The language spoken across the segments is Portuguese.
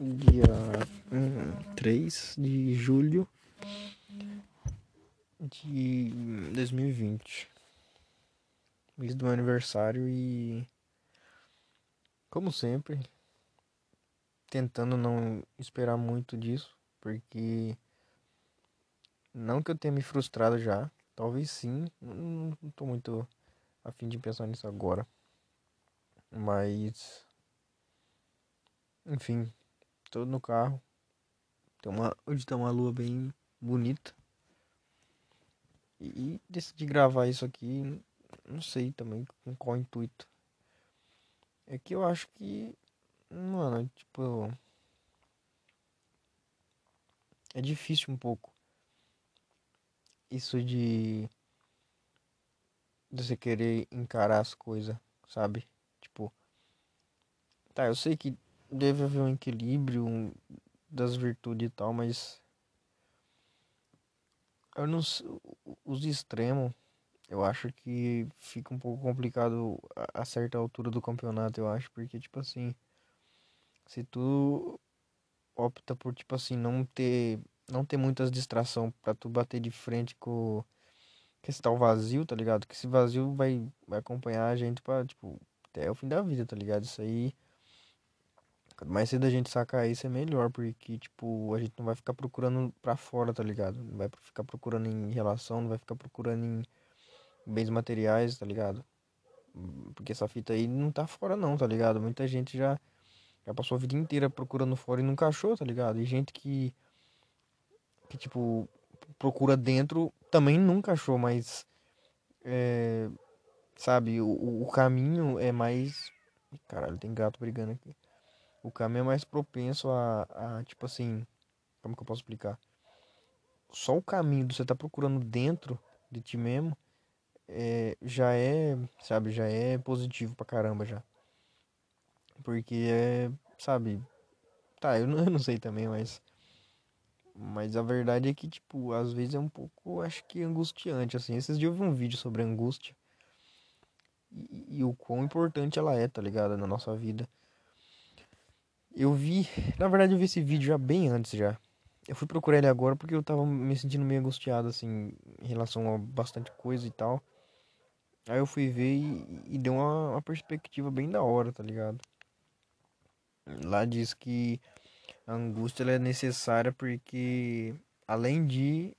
dia hum, 3 de julho de 2020. Mês do aniversário e como sempre, tentando não esperar muito disso, porque não que eu tenha me frustrado já, talvez sim, não, não tô muito a fim de pensar nisso agora. Mas enfim, tô no carro. Tem uma, hoje tá uma lua bem bonita. E, e decidi gravar isso aqui, não sei também com qual intuito. É que eu acho que, mano, tipo. É difícil um pouco. Isso de. De você querer encarar as coisas, sabe? Tipo. Tá, eu sei que deve haver um equilíbrio das virtudes e tal, mas. Eu não os extremos, eu acho que fica um pouco complicado a, a certa altura do campeonato, eu acho, porque tipo assim, se tu opta por tipo assim não ter não ter muitas distração para tu bater de frente com que esse tal vazio, tá ligado? Que esse vazio vai vai acompanhar a gente para tipo até o fim da vida, tá ligado? Isso aí Quanto mais cedo a gente sacar isso é melhor, porque, tipo, a gente não vai ficar procurando pra fora, tá ligado? Não vai ficar procurando em relação, não vai ficar procurando em bens materiais, tá ligado? Porque essa fita aí não tá fora não, tá ligado? Muita gente já, já passou a vida inteira procurando fora e nunca achou, tá ligado? E gente que, que tipo, procura dentro também nunca achou, mas, é, sabe, o, o caminho é mais... Caralho, tem gato brigando aqui o caminho é mais propenso a, a, tipo assim, como que eu posso explicar? Só o caminho de você tá procurando dentro de ti mesmo é, já é, sabe, já é positivo pra caramba já. Porque é, sabe, tá, eu não, eu não sei também, mas mas a verdade é que, tipo, às vezes é um pouco, acho que angustiante, assim. Esses dias eu vi um vídeo sobre angústia e, e o quão importante ela é, tá ligado, na nossa vida. Eu vi, na verdade eu vi esse vídeo já bem antes já. Eu fui procurar ele agora porque eu tava me sentindo meio angustiado assim em relação a bastante coisa e tal. Aí eu fui ver e, e deu uma, uma perspectiva bem da hora, tá ligado? Lá diz que a angústia é necessária porque além de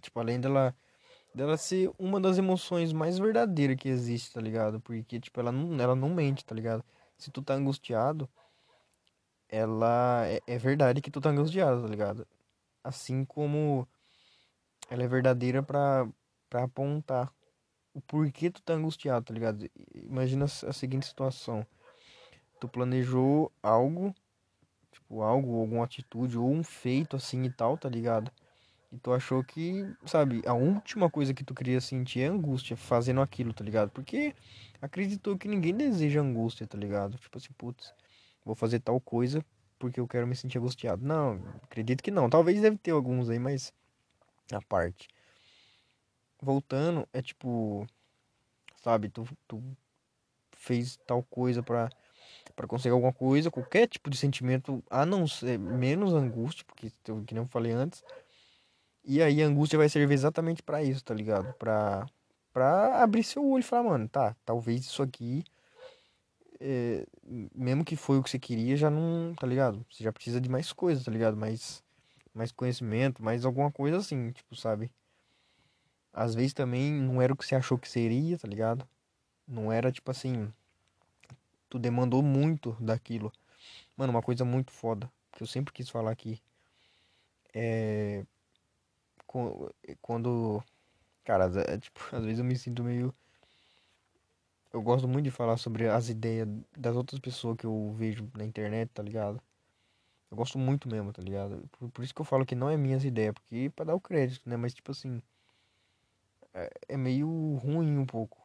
tipo além dela dela ser uma das emoções mais verdadeiras que existe, tá ligado? Porque tipo ela não ela não mente, tá ligado? Se tu tá angustiado, ela é, é verdade que tu tá angustiado, tá ligado? Assim como ela é verdadeira pra, pra apontar o porquê tu tá angustiado, tá ligado? Imagina a seguinte situação. Tu planejou algo, tipo, algo, alguma atitude ou um feito assim e tal, tá ligado? E tu achou que, sabe, a última coisa que tu queria sentir é angústia fazendo aquilo, tá ligado? Porque acreditou que ninguém deseja angústia, tá ligado? Tipo assim, putz, vou fazer tal coisa porque eu quero me sentir angustiado. Não, acredito que não. Talvez deve ter alguns aí, mas a parte. Voltando, é tipo, sabe, tu, tu fez tal coisa pra, pra conseguir alguma coisa, qualquer tipo de sentimento, a não ser menos angústia, porque que nem eu falei antes. E aí a angústia vai servir exatamente para isso, tá ligado? Pra, pra abrir seu olho e falar, mano, tá, talvez isso aqui é, mesmo que foi o que você queria, já não, tá ligado? Você já precisa de mais coisas, tá ligado? Mais, mais conhecimento, mais alguma coisa assim, tipo, sabe? Às vezes também não era o que você achou que seria, tá ligado? Não era tipo assim, tu demandou muito daquilo. Mano, uma coisa muito foda, que eu sempre quis falar aqui. É. Quando. Cara, é, tipo, às vezes eu me sinto meio eu gosto muito de falar sobre as ideias das outras pessoas que eu vejo na internet, tá ligado? Eu gosto muito mesmo, tá ligado? Por, por isso que eu falo que não é minhas ideias, porque para dar o crédito, né? Mas tipo assim, é, é meio ruim um pouco.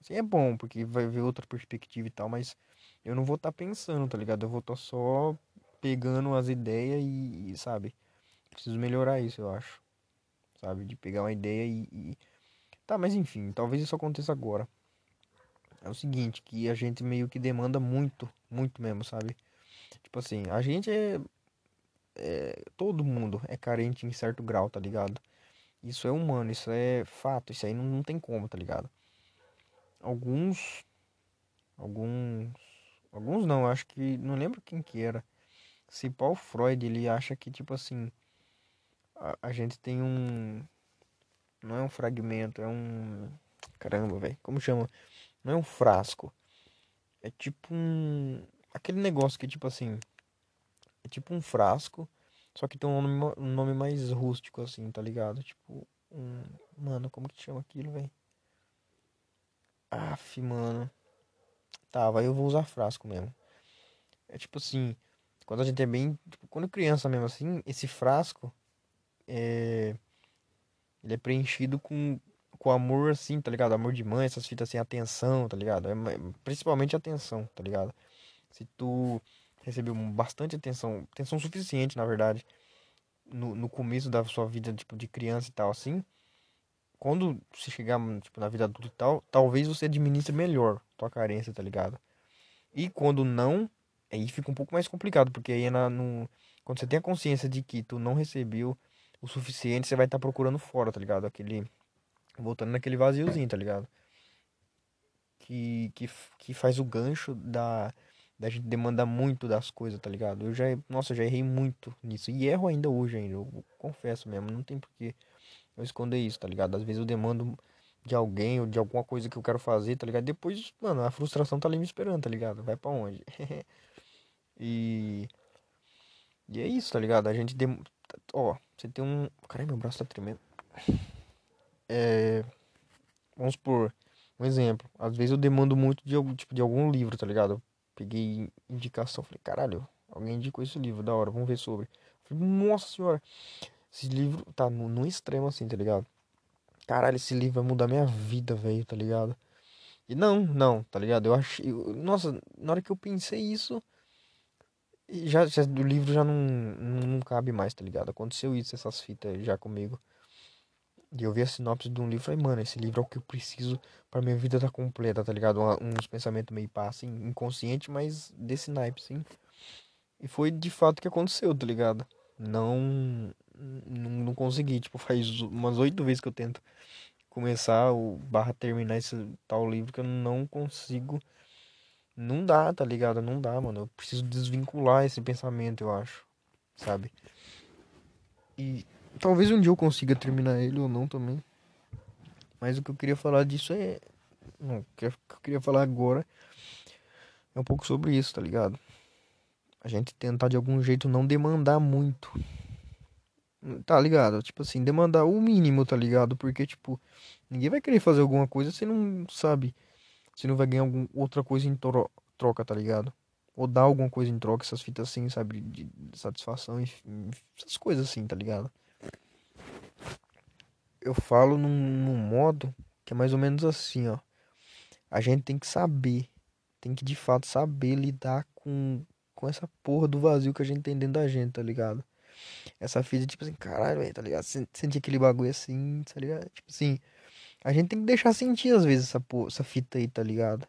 Assim, é bom, porque vai ver outra perspectiva e tal, mas eu não vou estar tá pensando, tá ligado? Eu vou estar tá só pegando as ideias e, e, sabe? Preciso melhorar isso, eu acho. Sabe? De pegar uma ideia e, e... Tá, mas enfim, talvez isso aconteça agora é o seguinte, que a gente meio que demanda muito, muito mesmo, sabe? Tipo assim, a gente é, é. Todo mundo é carente em certo grau, tá ligado? Isso é humano, isso é fato, isso aí não, não tem como, tá ligado? Alguns. Alguns. Alguns não, acho que. Não lembro quem que era. Se Paul Freud, ele acha que, tipo assim. A, a gente tem um. Não é um fragmento, é um. Caramba, velho. Como chama? Não é um frasco. É tipo um. Aquele negócio que, tipo assim. É tipo um frasco. Só que tem um nome, um nome mais rústico, assim, tá ligado? Tipo. Um. Mano, como que chama aquilo, velho? Aff, mano. Tá, vai eu vou usar frasco mesmo. É tipo assim. Quando a gente é bem. Tipo, quando criança mesmo assim, esse frasco. É. Ele é preenchido com com amor assim, tá ligado? Amor de mãe, essas fitas assim, atenção, tá ligado? É, principalmente atenção, tá ligado? Se tu recebeu bastante atenção, atenção suficiente, na verdade, no, no começo da sua vida, tipo, de criança e tal, assim, quando você chegar, tipo, na vida adulta e tal, talvez você administre melhor tua carência, tá ligado? E quando não, aí fica um pouco mais complicado, porque aí é na, no, quando você tem a consciência de que tu não recebeu o suficiente, você vai estar tá procurando fora, tá ligado? Aquele voltando naquele vaziozinho, tá ligado? Que, que, que faz o gancho da, da gente demandar muito das coisas, tá ligado? Eu já, nossa, já errei muito nisso. E erro ainda hoje ainda, eu confesso mesmo, não tem porquê eu esconder isso, tá ligado? Às vezes eu demando de alguém ou de alguma coisa que eu quero fazer, tá ligado? Depois, mano, a frustração tá ali me esperando, tá ligado? Vai para onde? e e é isso, tá ligado? A gente dem... ó, você tem um, caralho, meu braço tá tremendo. É... Vamos por um exemplo. Às vezes eu demando muito de, tipo, de algum livro, tá ligado? Eu peguei indicação, falei, caralho, alguém indicou esse livro, da hora, vamos ver sobre. Falei, nossa senhora, esse livro tá no, no extremo assim, tá ligado? Caralho, esse livro vai mudar minha vida, velho, tá ligado? E não, não, tá ligado? Eu achei. Nossa, na hora que eu pensei isso. Já, já o livro já não, não, não cabe mais, tá ligado? Aconteceu isso, essas fitas já comigo. E eu vi a sinopse de um livro e falei, mano, esse livro é o que eu preciso pra minha vida tá completa, tá ligado? Um, uns pensamentos meio pá, assim, inconsciente, mas desse naipe, sim. E foi de fato que aconteceu, tá ligado? Não, não, não consegui, tipo, faz umas oito vezes que eu tento começar o barra terminar esse tal livro que eu não consigo. Não dá, tá ligado? Não dá, mano. Eu preciso desvincular esse pensamento, eu acho. Sabe? E Talvez um dia eu consiga terminar ele ou não também. Mas o que eu queria falar disso é. Não, o que eu queria falar agora é um pouco sobre isso, tá ligado? A gente tentar de algum jeito não demandar muito. Tá ligado? Tipo assim, demandar o mínimo, tá ligado? Porque, tipo, ninguém vai querer fazer alguma coisa se não sabe. Se não vai ganhar alguma outra coisa em troca, tá ligado? Ou dar alguma coisa em troca, essas fitas assim, sabe? De satisfação, enfim, essas coisas assim, tá ligado? Eu falo num, num modo que é mais ou menos assim, ó. A gente tem que saber, tem que de fato saber lidar com, com essa porra do vazio que a gente tem dentro da gente, tá ligado? Essa fita, tipo assim, caralho, tá ligado? Sentir aquele bagulho assim, tá ligado? Tipo assim, a gente tem que deixar sentir às vezes essa, porra, essa fita aí, tá ligado?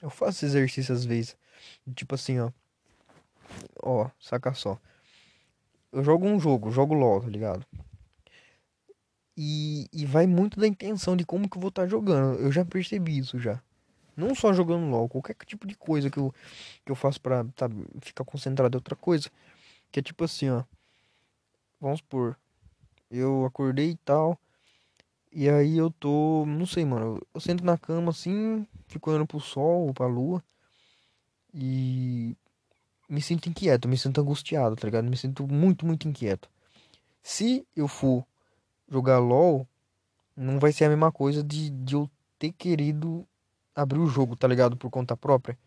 Eu faço exercício às vezes, tipo assim, ó. Ó, saca só. Eu jogo um jogo, jogo LOL, tá ligado? E, e vai muito da intenção de como que eu vou estar tá jogando. Eu já percebi isso já. Não só jogando LOL, qualquer tipo de coisa que eu, que eu faço pra tá, ficar concentrado em outra coisa. Que é tipo assim, ó. Vamos supor. Eu acordei e tal. E aí eu tô. Não sei, mano. Eu sento na cama assim, fico olhando pro sol ou pra lua. E me sinto inquieto, me sinto angustiado, tá ligado? Me sinto muito, muito inquieto. Se eu for jogar LOL, não vai ser a mesma coisa de, de eu ter querido abrir o jogo, tá ligado? Por conta própria.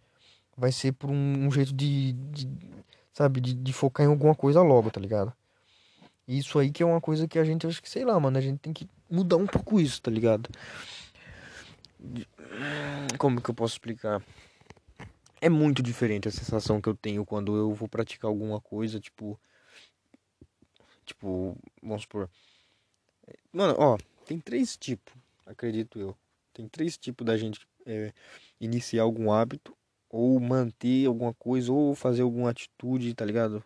Vai ser por um, um jeito de, de sabe, de, de, focar em alguma coisa logo, tá ligado? Isso aí que é uma coisa que a gente, acho que, sei lá, mano, a gente tem que mudar um pouco isso, tá ligado? Como que eu posso explicar? É muito diferente a sensação que eu tenho quando eu vou praticar alguma coisa, tipo. Tipo, vamos supor Mano, ó, tem três tipos, acredito eu. Tem três tipos da gente é, iniciar algum hábito ou manter alguma coisa, ou fazer alguma atitude, tá ligado?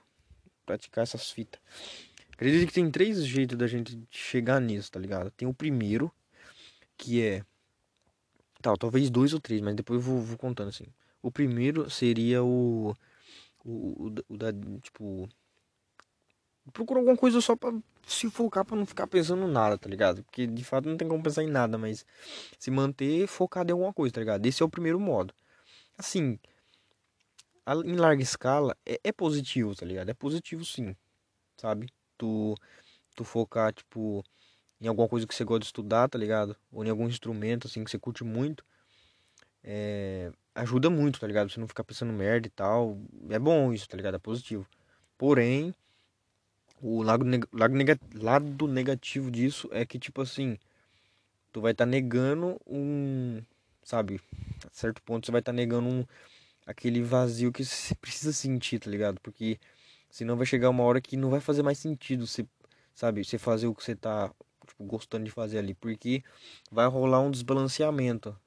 Praticar essas fitas. Acredito que tem três jeitos da gente chegar nisso, tá ligado? Tem o primeiro, que é. Tá, talvez dois ou três, mas depois eu vou, vou contando assim. O primeiro seria o. O, o, o da. Tipo. Procurar alguma coisa só pra focar pra não ficar pensando nada, tá ligado? Porque de fato não tem como pensar em nada, mas se manter focado em alguma coisa, tá ligado? Esse é o primeiro modo. Assim, em larga escala, é, é positivo, tá ligado? É positivo sim, sabe? Tu, tu focar, tipo, em alguma coisa que você gosta de estudar, tá ligado? Ou em algum instrumento, assim, que você curte muito. É, ajuda muito, tá ligado? Você não ficar pensando merda e tal. É bom isso, tá ligado? É positivo. Porém, o lado, lado, lado negativo disso é que, tipo assim, tu vai estar tá negando um. Sabe? A certo ponto você vai estar tá negando um, aquele vazio que você precisa sentir, tá ligado? Porque senão vai chegar uma hora que não vai fazer mais sentido você, sabe? Você fazer o que você tá tipo, gostando de fazer ali. Porque vai rolar um desbalanceamento,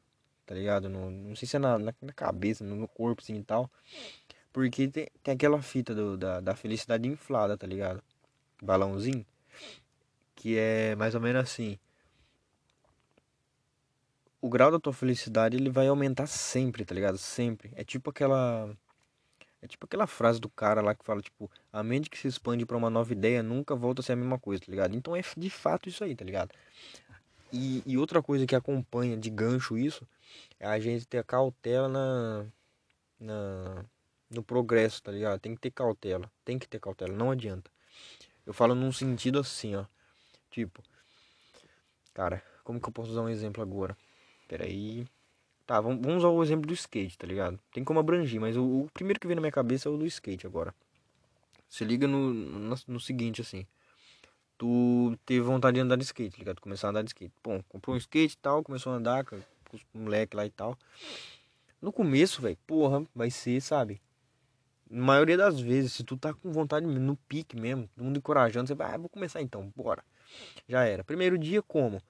tá ligado? No, não sei se é na, na, na cabeça, no corpo, assim e tal. Porque tem, tem aquela fita do, da, da felicidade inflada, tá ligado? Balãozinho. Que é mais ou menos assim. O grau da tua felicidade ele vai aumentar sempre, tá ligado? Sempre. É tipo aquela. É tipo aquela frase do cara lá que fala, tipo, a mente que se expande para uma nova ideia nunca volta a ser a mesma coisa, tá ligado? Então é de fato isso aí, tá ligado? E, e outra coisa que acompanha de gancho isso é a gente ter cautela na, na, no progresso, tá ligado? Tem que ter cautela, tem que ter cautela, não adianta. Eu falo num sentido assim, ó. Tipo, cara, como que eu posso usar um exemplo agora? Pera aí. Tá, vamos, vamos usar o exemplo do skate, tá ligado? Tem como abranger, mas o, o, primeiro que vem na minha cabeça é o do skate agora. Se liga no, no, no seguinte, assim. Tu teve vontade de andar de skate, tá ligado? Começar a andar de skate. Bom, comprou um skate e tal, começou a andar com os moleques lá e tal. No começo, velho, porra, vai ser, sabe? Na maioria das vezes, se tu tá com vontade no pique mesmo, todo mundo encorajando, você vai, ah, vou começar então, bora. Já era. Primeiro dia, como?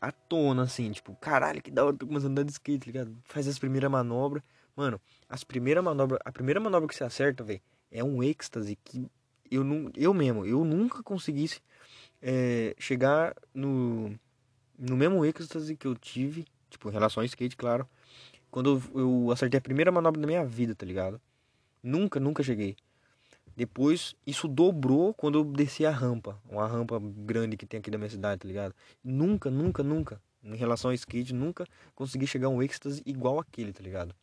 À tona, assim, tipo, caralho, que da hora, tô começando a andar de skate, tá ligado? Faz as primeiras manobras. Mano, as primeiras manobras, a primeira manobra que você acerta, velho, é um êxtase que eu não, eu mesmo, eu nunca conseguisse é, chegar no, no mesmo êxtase que eu tive, tipo, em relação ao skate, claro, quando eu acertei a primeira manobra da minha vida, tá ligado? Nunca, nunca cheguei. Depois, isso dobrou quando eu desci a rampa, uma rampa grande que tem aqui da minha cidade, tá ligado? Nunca, nunca, nunca, em relação ao skate, nunca consegui chegar a um êxtase igual aquele, tá ligado?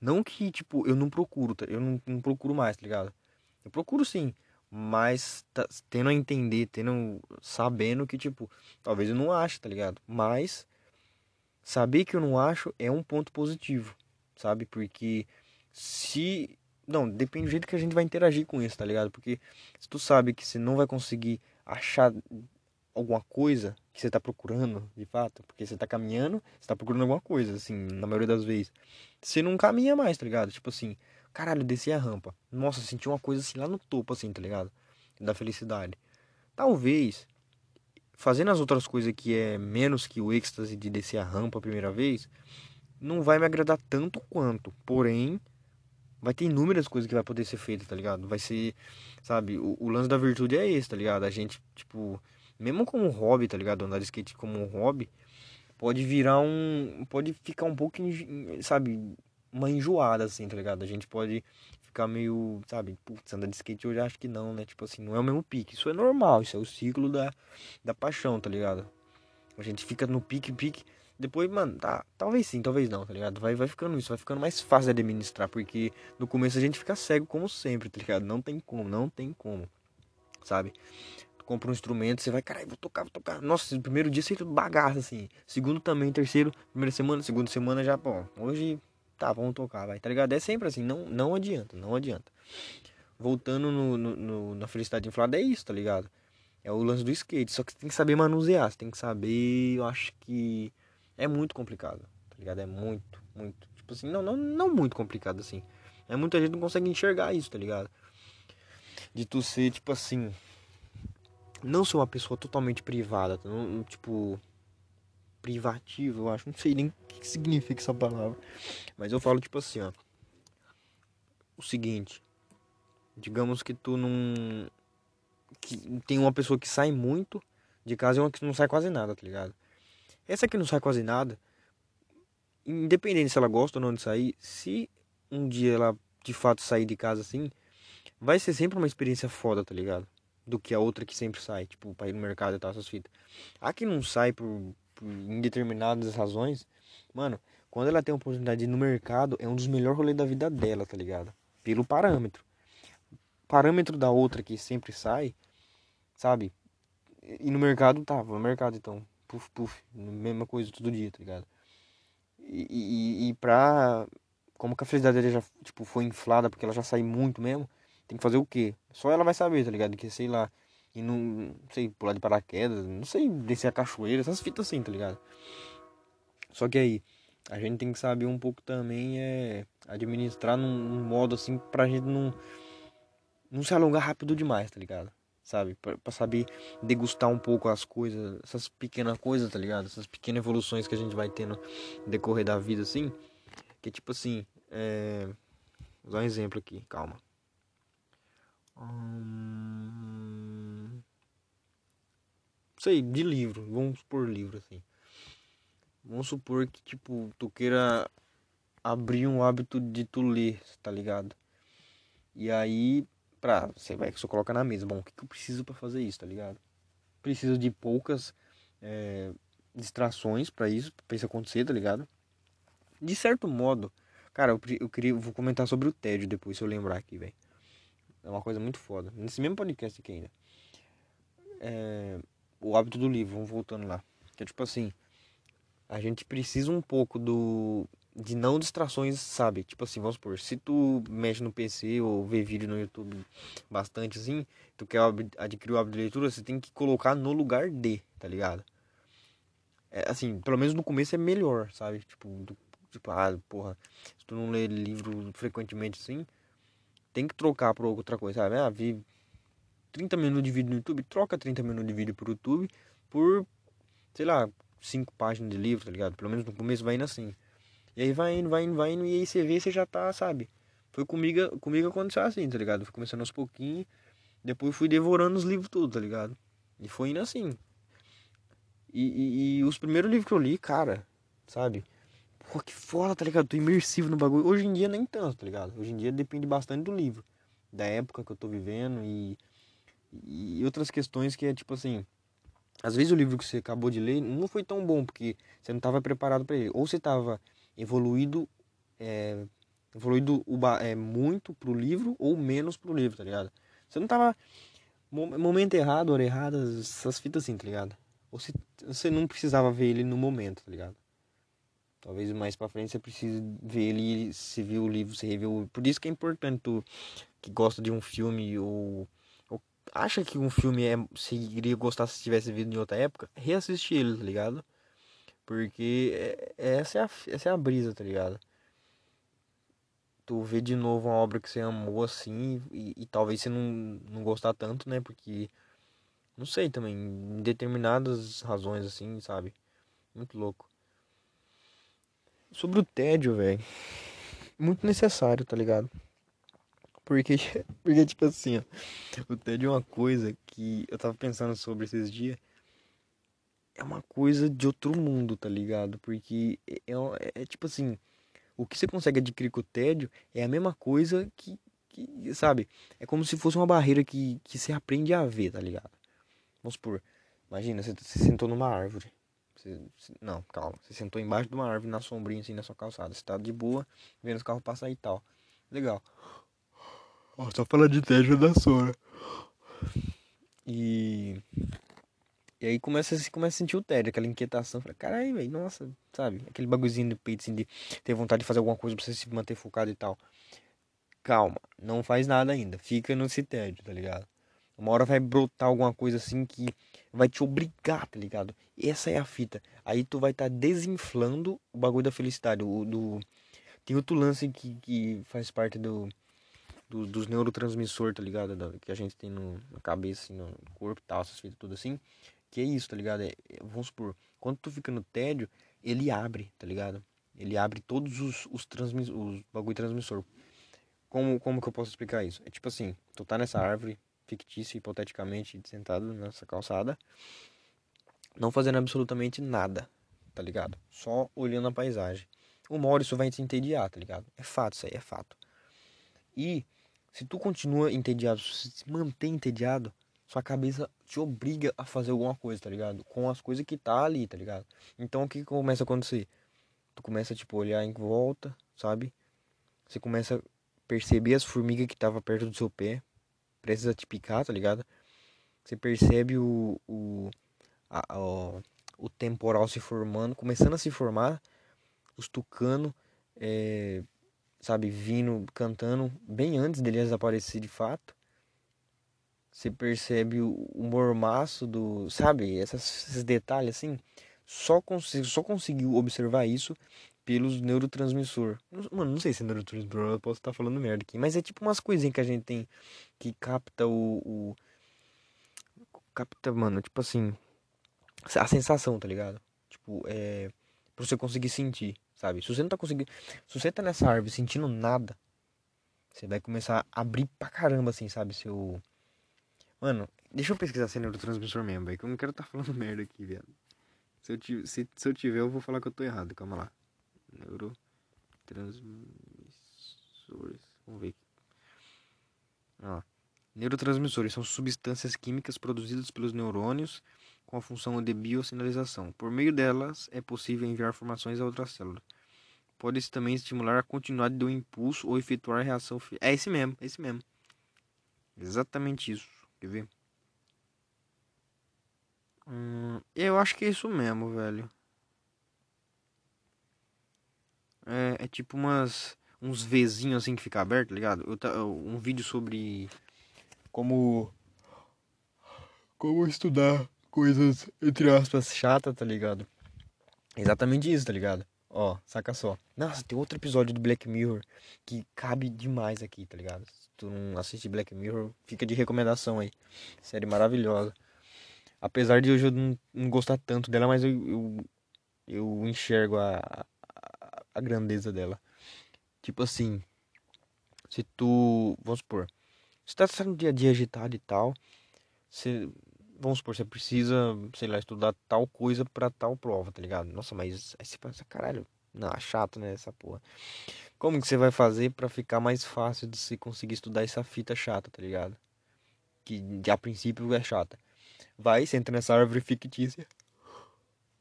Não que, tipo, eu não procuro, tá? eu não, não procuro mais, tá ligado? Eu procuro sim, mas tá, tendo a entender, tendo, sabendo que, tipo, talvez eu não ache, tá ligado? Mas saber que eu não acho é um ponto positivo, sabe? Porque se. Não, depende do jeito que a gente vai interagir com isso, tá ligado? Porque se tu sabe que você não vai conseguir achar alguma coisa que você tá procurando, de fato, porque você tá caminhando, você tá procurando alguma coisa, assim, na maioria das vezes. Você não caminha mais, tá ligado? Tipo assim, caralho, desci a rampa. Nossa, senti uma coisa assim lá no topo, assim, tá ligado? Da felicidade. Talvez, fazendo as outras coisas que é menos que o êxtase de descer a rampa a primeira vez, não vai me agradar tanto quanto. Porém, vai ter inúmeras coisas que vai poder ser feita, tá ligado? Vai ser, sabe, o, o, lance da virtude é esse, tá ligado? A gente, tipo, mesmo como hobby, tá ligado? Andar de skate como um hobby, pode virar um. Pode ficar um pouco, sabe, uma enjoada, assim, tá ligado? A gente pode ficar meio, sabe, putz, andar de skate eu já acho que não, né? Tipo assim, não é o mesmo pique. Isso é normal, isso é o ciclo da, da paixão, tá ligado? A gente fica no pique, pique. Depois, mano, tá, talvez sim, talvez não, tá ligado? Vai, vai ficando isso, vai ficando mais fácil de administrar, porque no começo a gente fica cego como sempre, tá ligado? Não tem como, não tem como, sabe? Tu compra um instrumento, você vai, caralho, vou tocar, vou tocar. Nossa, no primeiro dia você bagaça, assim. Segundo também, terceiro, primeira semana, segunda semana já, pô, hoje, tá, vamos tocar, vai, tá ligado? É sempre assim, não, não adianta, não adianta. Voltando no, no, no na felicidade inflada, é isso, tá ligado? É o lance do skate, só que você tem que saber manusear, você tem que saber, eu acho que é muito complicado, tá ligado? É muito, muito. Tipo assim, não, não, não muito complicado assim. É muita gente não consegue enxergar isso, tá ligado? De tu ser, tipo assim. Não ser uma pessoa totalmente privada, tá? não, tipo. privativo, eu acho. Não sei nem o que significa essa palavra. Mas eu falo tipo assim, ó. O seguinte. Digamos que tu não. Que tem uma pessoa que sai muito de casa e uma que não sai quase nada, tá ligado? Essa que não sai quase nada, independente se ela gosta ou não de sair, se um dia ela de fato sair de casa assim, vai ser sempre uma experiência foda, tá ligado? Do que a outra que sempre sai, tipo, pra ir no mercado e tal, essas fitas. A que não sai por, por indeterminadas razões, mano, quando ela tem a oportunidade de ir no mercado, é um dos melhores rolês da vida dela, tá ligado? Pelo parâmetro. Parâmetro da outra que sempre sai, sabe? E no mercado, tá, vou no mercado então. Puf, puf, mesma coisa todo dia, tá ligado? E, e, e pra. Como que a felicidade dele já tipo, foi inflada porque ela já sai muito mesmo, tem que fazer o quê? Só ela vai saber, tá ligado? Que sei lá, e não, não sei, pular de paraquedas, não sei, descer a cachoeira, essas fitas assim, tá ligado? Só que aí, a gente tem que saber um pouco também é administrar num, num modo assim pra gente não, não se alongar rápido demais, tá ligado? Sabe? Pra saber degustar um pouco as coisas, essas pequenas coisas, tá ligado? Essas pequenas evoluções que a gente vai tendo no decorrer da vida, assim. Que tipo assim, é... Vou dar um exemplo aqui, calma. Hum... Sei, de livro, vamos supor livro, assim. Vamos supor que, tipo, tu queira abrir um hábito de tu ler, tá ligado? E aí, pra, você vai que você coloca na mesa, bom, o que, que eu preciso para fazer isso, tá ligado? Preciso de poucas é, distrações para isso, pra isso acontecer, tá ligado? De certo modo, cara, eu, eu queria, eu vou comentar sobre o tédio depois, se eu lembrar aqui, velho. É uma coisa muito foda. Nesse mesmo podcast aqui ainda. É, o hábito do livro, vamos voltando lá. Que é tipo assim, a gente precisa um pouco do de não distrações, sabe? Tipo assim, vamos supor, se tu mexe no PC ou vê vídeo no YouTube bastante assim, tu quer adquirir o hábito de leitura, você tem que colocar no lugar de, tá ligado? É, assim, pelo menos no começo é melhor, sabe? Tipo, do, tipo, ah, porra, se tu não lê livro frequentemente assim, tem que trocar por outra coisa, sabe? Ah, vi 30 minutos de vídeo no YouTube, troca 30 minutos de vídeo pro YouTube por, sei lá, cinco páginas de livro, tá ligado? Pelo menos no começo vai indo assim. E aí vai indo, vai indo, vai indo, e aí você vê, você já tá, sabe? Foi comigo, comigo aconteceu assim, tá ligado? Fui começando aos pouquinhos, depois fui devorando os livros tudo, tá ligado? E foi indo assim. E, e, e, os primeiros livros que eu li, cara, sabe? Pô, que foda, tá ligado? Tô imersivo no bagulho. Hoje em dia nem tanto, tá ligado? Hoje em dia depende bastante do livro. Da época que eu tô vivendo e, e outras questões que é tipo assim às vezes o livro que você acabou de ler não foi tão bom porque você não estava preparado para ele. Ou você estava evoluído, é, evoluído é, muito pro livro ou menos pro livro, tá ligado? Você não tava momento errado, hora errada, essas fitas assim, tá ligado? Ou se, você não precisava ver ele no momento, tá ligado? Talvez mais para frente você precise ver ele, se viu o livro, se reviu. Por isso que é importante tu que gosta de um filme ou acha que um filme é se iria gostar se tivesse vindo em outra época, reassistir ele, tá ligado? Porque é, é, essa, é a, essa é a brisa, tá ligado? Tu vê de novo uma obra que você amou assim e, e talvez você não, não gostar tanto, né? Porque, não sei também, em determinadas razões assim, sabe? Muito louco. Sobre o tédio, velho. Muito necessário, tá ligado? Porque, porque tipo assim, ó, o tédio é uma coisa que eu tava pensando sobre esses dias. É uma coisa de outro mundo, tá ligado? Porque é, é, é tipo assim, o que você consegue adquirir com o tédio é a mesma coisa que, que sabe? É como se fosse uma barreira que, que você aprende a ver, tá ligado? Vamos supor, imagina, você, você sentou numa árvore. Você, não, calma. Você sentou embaixo de uma árvore na sombrinha, assim, na sua calçada. Você tá de boa, vendo os carros passar e tal. Legal. Ó, só falando de tédio da Sora. E. E aí começa, começa a sentir o tédio, aquela inquietação. Fala, caralho, velho, nossa, sabe? Aquele bagulhozinho no peito, assim, de ter vontade de fazer alguma coisa pra você se manter focado e tal. Calma, não faz nada ainda. Fica nesse tédio, tá ligado? Uma hora vai brotar alguma coisa assim que vai te obrigar, tá ligado? Essa é a fita. Aí tu vai estar tá desinflando o bagulho da felicidade. O, do... Tem outro lance que, que faz parte do do, dos neurotransmissores, tá ligado? Da, que a gente tem no, na cabeça, assim, no corpo e tal, essas coisas tudo assim. Que é isso, tá ligado? É, é, vamos supor, quando tu fica no tédio, ele abre, tá ligado? Ele abre todos os, os, transmis, os bagulho transmissor. Como, como que eu posso explicar isso? É tipo assim, tu tá nessa árvore, fictícia, hipoteticamente, sentado nessa calçada, não fazendo absolutamente nada, tá ligado? Só olhando a paisagem. Uma hora isso vai te entediar, tá ligado? É fato, isso aí é fato. E se tu continua entediado, se mantém entediado, sua cabeça te obriga a fazer alguma coisa, tá ligado? Com as coisas que tá ali, tá ligado? Então o que começa a acontecer? Tu começa tipo olhar em volta, sabe? Você começa a perceber as formigas que tava perto do seu pé, precisa te picar, tá ligado? Você percebe o o, a, o, o temporal se formando, começando a se formar, os tucanos, é, sabe, vindo, cantando bem antes dele desaparecer de fato. Você percebe o, mormaço do, sabe, essas, esses detalhes assim. Só, consigo, só conseguiu observar isso pelos neurotransmissor. Mano, não sei se é neurotransmissor, eu posso estar falando merda aqui, mas é tipo umas coisinhas que a gente tem que capta o, o capta, mano, tipo assim, a sensação, tá ligado? Tipo, é pra você conseguir sentir, sabe? Se você não tá conseguindo, se você tá nessa árvore sentindo nada, você vai começar a abrir pra caramba assim, sabe? Seu Mano, deixa eu pesquisar se é neurotransmissor mesmo, velho, que eu não quero estar tá falando merda aqui, velho. Se eu, se, se eu tiver, eu vou falar que eu tô errado, calma lá. Neurotransmissores. Vamos ver aqui. Ó. Neurotransmissores são substâncias químicas produzidas pelos neurônios com a função de biosinalização. Por meio delas, é possível enviar informações a outras células. Pode-se também estimular a continuidade do impulso ou efetuar a reação. É esse mesmo, é esse mesmo. Exatamente isso. Quer ver? Hum, eu acho que é isso mesmo, velho. É, é tipo umas uns Vzinhos assim que fica aberto, tá ligado? Eu, um vídeo sobre como como estudar coisas entre aspas chata, tá ligado? Exatamente isso, tá ligado? Ó, saca só. Nossa, tem outro episódio do Black Mirror que cabe demais aqui, tá ligado? Tu não assiste Black Mirror, fica de recomendação aí. Série maravilhosa. Apesar de hoje eu não, não gostar tanto dela, mas eu, eu, eu enxergo a, a grandeza dela. Tipo assim, se tu, vamos supor, você tá no dia a dia agitado e tal, você, vamos supor, você precisa, sei lá, estudar tal coisa para tal prova, tá ligado? Nossa, mas aí você pensa, caralho, não, é chato, né, essa porra. Como que você vai fazer para ficar mais fácil de se conseguir estudar essa fita chata, tá ligado? Que a princípio é chata. Vai, você entra nessa árvore fictícia.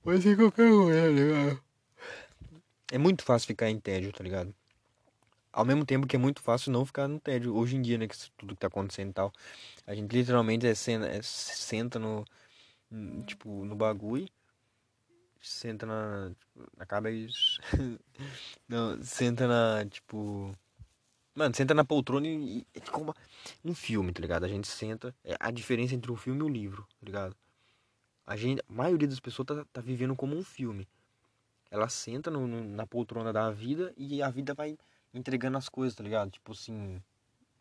Vai ser qualquer coisa, tá ligado? é muito fácil ficar em tédio, tá ligado? Ao mesmo tempo que é muito fácil não ficar no tédio. Hoje em dia, né, que tudo que tá acontecendo e tal. A gente literalmente é, cena, é, senta no. Tipo, no bagulho. Senta na. Tipo, acaba isso. não, senta na. Tipo. Mano, senta na poltrona e. É como um filme, tá ligado? A gente senta. É a diferença entre um filme e um livro, tá ligado? A, gente, a maioria das pessoas tá, tá vivendo como um filme. Ela senta no, no, na poltrona da vida e a vida vai entregando as coisas, tá ligado? Tipo assim,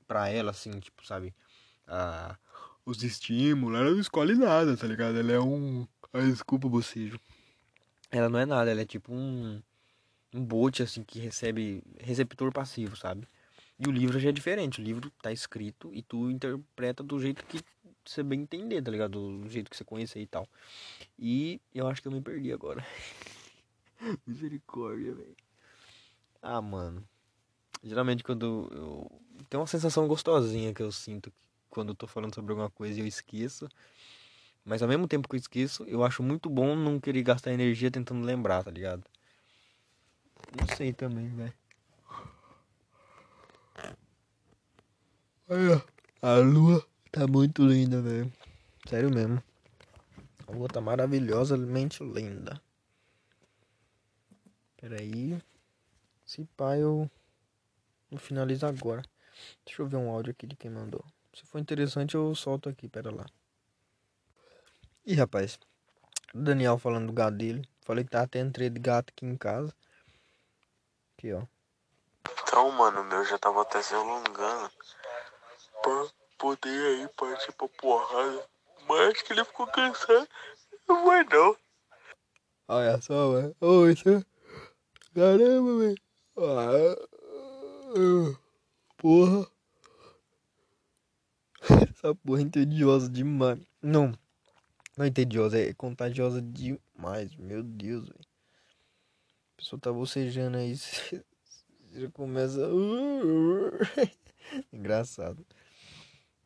pra ela, assim, tipo, sabe? Os estímulos, ela não escolhe nada, tá ligado? Ela é um. Desculpa, bocejo. Ela não é nada, ela é tipo um. Um bote, assim, que recebe. Receptor passivo, sabe? E o livro já é diferente. O livro tá escrito e tu interpreta do jeito que você bem entender, tá ligado? Do jeito que você conhecer e tal. E eu acho que eu me perdi agora. Misericórdia, velho. Ah, mano. Geralmente quando eu. Tem uma sensação gostosinha que eu sinto quando eu tô falando sobre alguma coisa e eu esqueço. Mas ao mesmo tempo que eu esqueço, eu acho muito bom não querer gastar energia tentando lembrar, tá ligado? Não sei também, velho. Olha, a lua tá muito linda, velho. Sério mesmo. A lua tá maravilhosamente linda. Pera aí. Se pá, eu, eu finalizo agora. Deixa eu ver um áudio aqui de quem mandou. Se for interessante, eu solto aqui. Pera lá. Ih, rapaz. Daniel falando do gato dele. Falei que tá tendo treino de gato aqui em casa. Aqui, ó. Então, mano, meu já tava até se alongando. Pra poder aí partir pra porrada. Mas que ele ficou cansado. Não vai não. Olha só, mano. Ô, isso. Caramba, velho. Ah, Porra. Essa porra é entediosa demais. Não. Não entediosa, é contagiosa demais. Meu Deus, velho. A pessoa tá bocejando aí. Você já começa. Engraçado.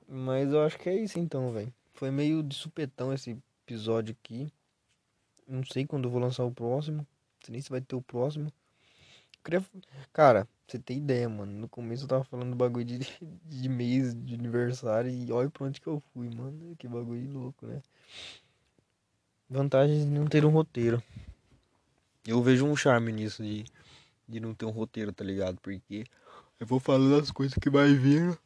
Mas eu acho que é isso então, velho. Foi meio de supetão esse episódio aqui. Não sei quando eu vou lançar o próximo. Sei nem se vai ter o próximo. Cara, você ter ideia, mano. No começo eu tava falando do bagulho de, de de aniversário e olha pra onde que eu fui, mano. Que bagulho louco, né? Vantagens de não ter um roteiro. Eu vejo um charme nisso de, de não ter um roteiro, tá ligado? Porque eu vou falando as coisas que vai vir.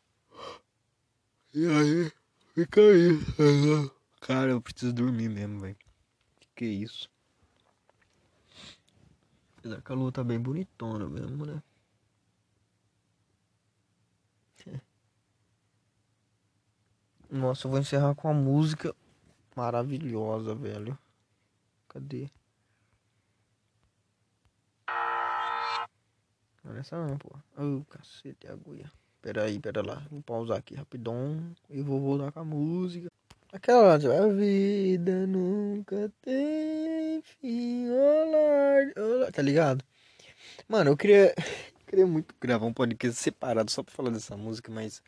E aí, fica aí. Cara, eu preciso dormir mesmo, velho. Que isso? Apesar que a lua tá bem bonitona mesmo, né? Nossa, eu vou encerrar com a música maravilhosa, velho. Cadê? Olha essa não, pô. Ô, cacete, agulha. Pera aí, pera lá. Vou pausar aqui rapidão e vou voltar com a música. Aquela lá, tipo, a vida nunca tem fim, olá, olá, tá ligado? Mano, eu queria, queria muito gravar um podcast separado só pra falar dessa música, mas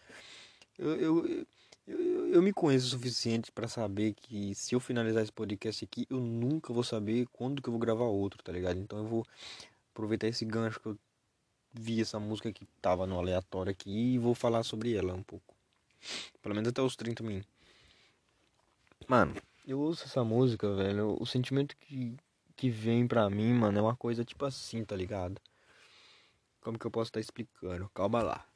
eu, eu, eu, eu me conheço o suficiente pra saber que se eu finalizar esse podcast aqui, eu nunca vou saber quando que eu vou gravar outro, tá ligado? Então eu vou aproveitar esse gancho que eu vi essa música que tava no aleatório aqui e vou falar sobre ela um pouco. Pelo menos até os 30 minutos. Mano, eu ouço essa música, velho. O sentimento que, que vem pra mim, mano, é uma coisa tipo assim, tá ligado? Como que eu posso estar explicando? Calma lá.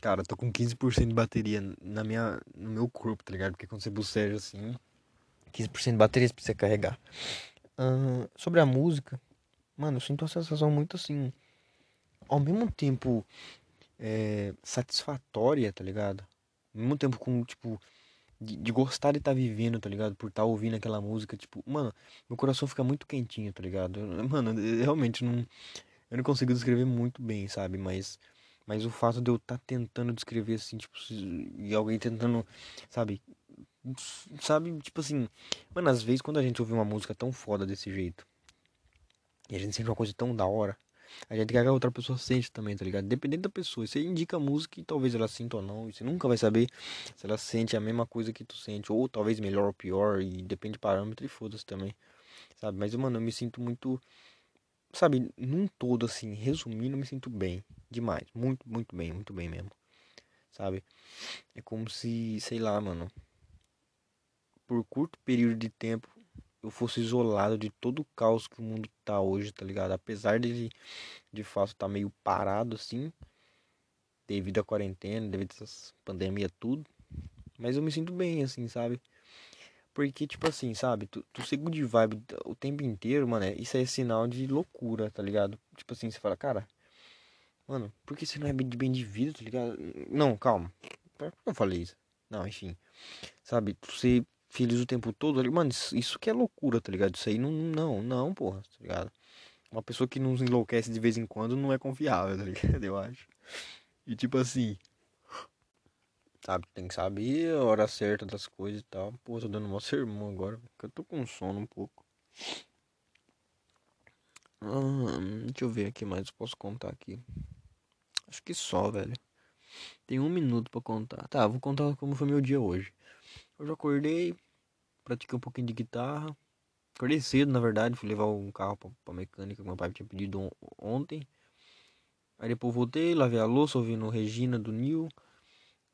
Cara, eu tô com 15% de bateria na minha, no meu corpo, tá ligado? Porque quando você boceja assim, 15% de bateria pra você carregar. Ahn, sobre a música, mano, eu sinto uma sensação muito assim, ao mesmo tempo é, satisfatória, tá ligado? Ao mesmo tempo com, tipo, de, de gostar de estar vivendo, tá ligado? Por estar ouvindo aquela música, tipo, mano, meu coração fica muito quentinho, tá ligado? Mano, eu realmente não, eu não consigo descrever muito bem, sabe? Mas, mas o fato de eu estar tentando descrever assim, tipo, e alguém tentando, sabe? Sabe, tipo assim, mano, às vezes quando a gente ouve uma música tão foda desse jeito, e a gente sente uma coisa tão da hora, a gente quer que a outra pessoa sente também, tá ligado? Dependendo da pessoa. Você indica a música e talvez ela sinta ou não. E você nunca vai saber se ela sente a mesma coisa que tu sente. Ou talvez melhor ou pior. E depende do parâmetro e foda-se também. Sabe? Mas, mano, eu me sinto muito. Sabe, num todo, assim, resumindo, me sinto bem. Demais. Muito, muito bem. Muito bem mesmo. Sabe? É como se, sei lá, mano. Por curto período de tempo. Eu fosse isolado de todo o caos que o mundo tá hoje, tá ligado? Apesar de de fato tá meio parado assim, devido à quarentena, devido a essas pandemia tudo. Mas eu me sinto bem assim, sabe? Porque, tipo assim, sabe? Tu, tu ser good vibe o tempo inteiro, mano, é- isso é sinal de loucura, tá ligado? Tipo assim, você fala, cara, mano, por que você não é bem de bem de vida, tá ligado? Não, calma. Por que eu falei isso? Não, enfim. Sabe? Tu ser feliz o tempo todo ali, mano, isso, isso que é loucura, tá ligado? Isso aí não, não, não, porra, tá ligado? Uma pessoa que não enlouquece de vez em quando não é confiável, tá ligado? Eu acho. E tipo assim, sabe, tem que saber a hora certa das coisas e tal. Pô, tô dando mó sermão agora, porque eu tô com sono um pouco. Ah, deixa eu ver aqui mais, eu posso contar aqui. Acho que só, velho. Tem um minuto pra contar. Tá, vou contar como foi meu dia hoje. Eu acordei, pratiquei um pouquinho de guitarra. Acordei cedo, na verdade, fui levar um carro pra, pra mecânica que meu pai tinha pedido on- ontem. Aí depois voltei, lavei a louça, ouvindo Regina do Nil.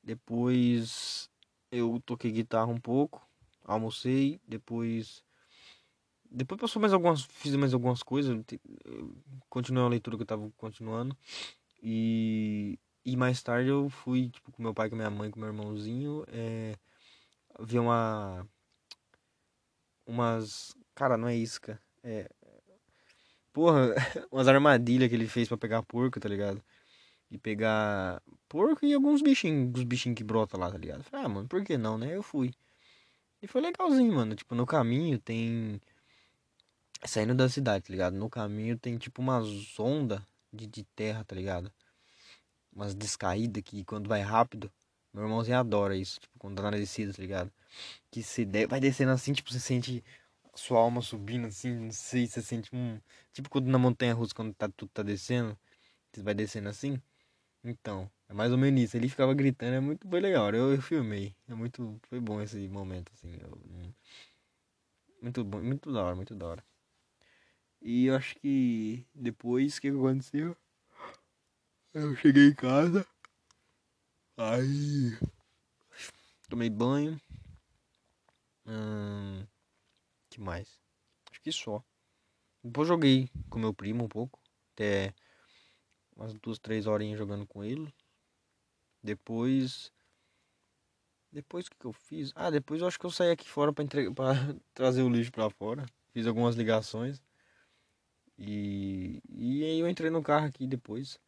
Depois eu toquei guitarra um pouco, almocei, depois depois passou mais algumas, fiz mais algumas coisas, continuei a leitura que eu tava continuando e e mais tarde eu fui tipo com meu pai, com minha mãe, com meu irmãozinho, é, ver uma umas, cara, não é isca, é, porra, umas armadilhas que ele fez pra pegar porco, tá ligado? E pegar porco e alguns bichinhos, os bichinhos que brotam lá, tá ligado? Falei, ah, mano, por que não, né? Eu fui. E foi legalzinho, mano. Tipo, no caminho tem. Saindo da cidade, tá ligado? No caminho tem tipo umas ondas de, de terra, tá ligado? Umas descaídas que quando vai rápido. Meu irmãozinho adora isso, tipo, quando tá na descida, tá ligado? Que se de... vai descendo assim, tipo, você sente sua alma subindo assim, não sei, você sente um. Tipo quando na montanha russa, quando tá, tudo tá descendo, você vai descendo assim. Então, é mais ou menos isso. Ele ficava gritando, é muito foi legal. Eu, eu filmei. É muito. Foi bom esse momento, assim. Eu, muito bom, muito da hora, muito da hora. E eu acho que depois, o que aconteceu? Eu cheguei em casa. Aí. Tomei banho. Hum, que mais? Acho que só. Depois joguei com meu primo um pouco. Até umas duas, três horinhas jogando com ele. Depois. Depois o que, que eu fiz? Ah, depois eu acho que eu saí aqui fora pra, entregar, pra trazer o lixo pra fora. Fiz algumas ligações. E, e aí eu entrei no carro aqui depois.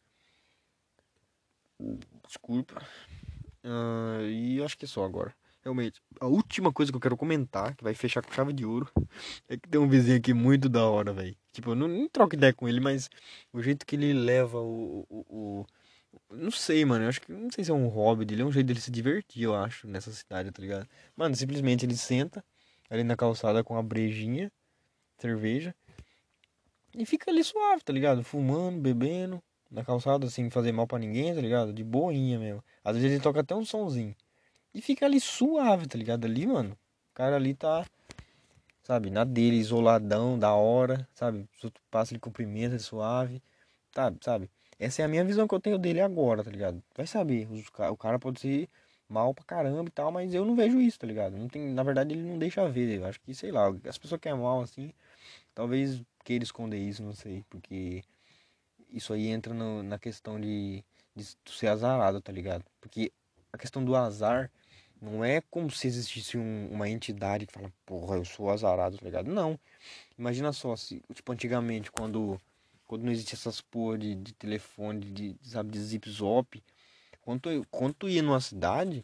Desculpa. Uh, e acho que é só agora. Realmente, a última coisa que eu quero comentar, que vai fechar com chave de ouro, é que tem um vizinho aqui muito da hora, velho. Tipo, eu não, não troco ideia com ele, mas o jeito que ele leva o, o, o, Não sei, mano. Eu acho que. Não sei se é um hobby dele, é um jeito dele se divertir, eu acho, nessa cidade, tá ligado? Mano, simplesmente ele senta ali na calçada com a brejinha, cerveja, e fica ali suave, tá ligado? Fumando, bebendo, na calçada, sem fazer mal para ninguém, tá ligado? De boinha mesmo. Às vezes ele toca até um sonzinho. E fica ali suave, tá ligado? Ali, mano. O cara ali tá, sabe, na dele, isoladão, da hora, sabe? Os outros passam ele cumprimenta, ele suave, sabe? sabe? Essa é a minha visão que eu tenho dele agora, tá ligado? Vai saber, o cara pode ser mal pra caramba e tal, mas eu não vejo isso, tá ligado? Não tem, na verdade, ele não deixa ver. Eu acho que, sei lá, as pessoas que é mal assim, talvez queira esconder isso, não sei, porque isso aí entra no, na questão de, de ser azarado, tá ligado? Porque a questão do azar não é como se existisse um, uma entidade que fala, porra, eu sou azarado, tá ligado? Não. Imagina só, se, tipo, antigamente, quando, quando não existia essas porra de, de telefone, de, sabe, de zip zop, quando, quando tu ia numa cidade,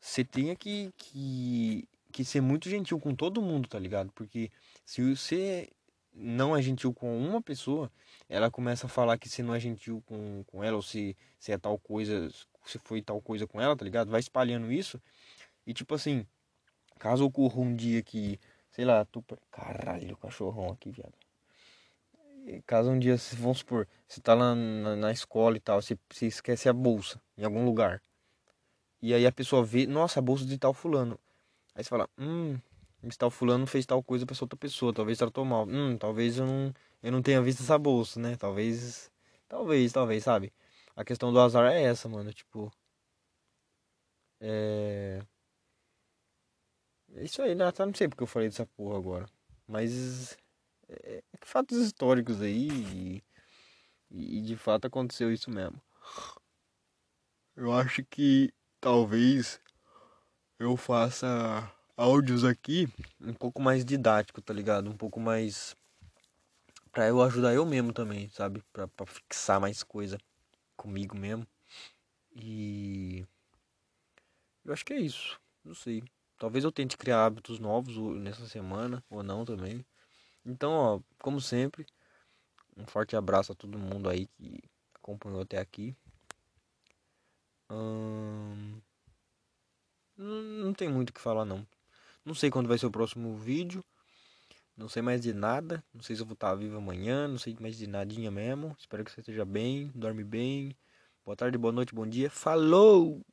você tinha que, que, que ser muito gentil com todo mundo, tá ligado? Porque se você não é gentil com uma pessoa, ela começa a falar que você não é gentil com, com ela, ou se, se é tal coisa, se foi tal coisa com ela, tá ligado? Vai espalhando isso. E tipo assim, caso ocorra um dia que, sei lá, tu. Caralho, cachorrão aqui, viado. Caso um dia, vamos supor, você tá lá na, na escola e tal, você, você esquece a bolsa em algum lugar. E aí a pessoa vê, nossa, a bolsa de tal fulano. Aí você fala, hum, esse tal fulano fez tal coisa pra outra pessoa, talvez tratou mal. Hum, talvez eu não, eu não tenha visto essa bolsa, né? Talvez, talvez, talvez, sabe? A questão do azar é essa, mano, tipo... É... Isso aí, né? Não sei porque eu falei dessa porra agora. Mas... É, é fatos históricos aí e, e de fato aconteceu isso mesmo. Eu acho que talvez eu faça áudios aqui um pouco mais didático, tá ligado? Um pouco mais para eu ajudar eu mesmo também, sabe? Pra, pra fixar mais coisa comigo mesmo. E eu acho que é isso. Não sei. Talvez eu tente criar hábitos novos nessa semana ou não também. Então, ó, como sempre, um forte abraço a todo mundo aí que acompanhou até aqui. Hum... Não, tem muito o que falar não. Não sei quando vai ser o próximo vídeo. Não sei mais de nada. Não sei se eu vou estar vivo amanhã. Não sei mais de nadinha mesmo. Espero que você esteja bem. Dorme bem. Boa tarde, boa noite, bom dia. Falou!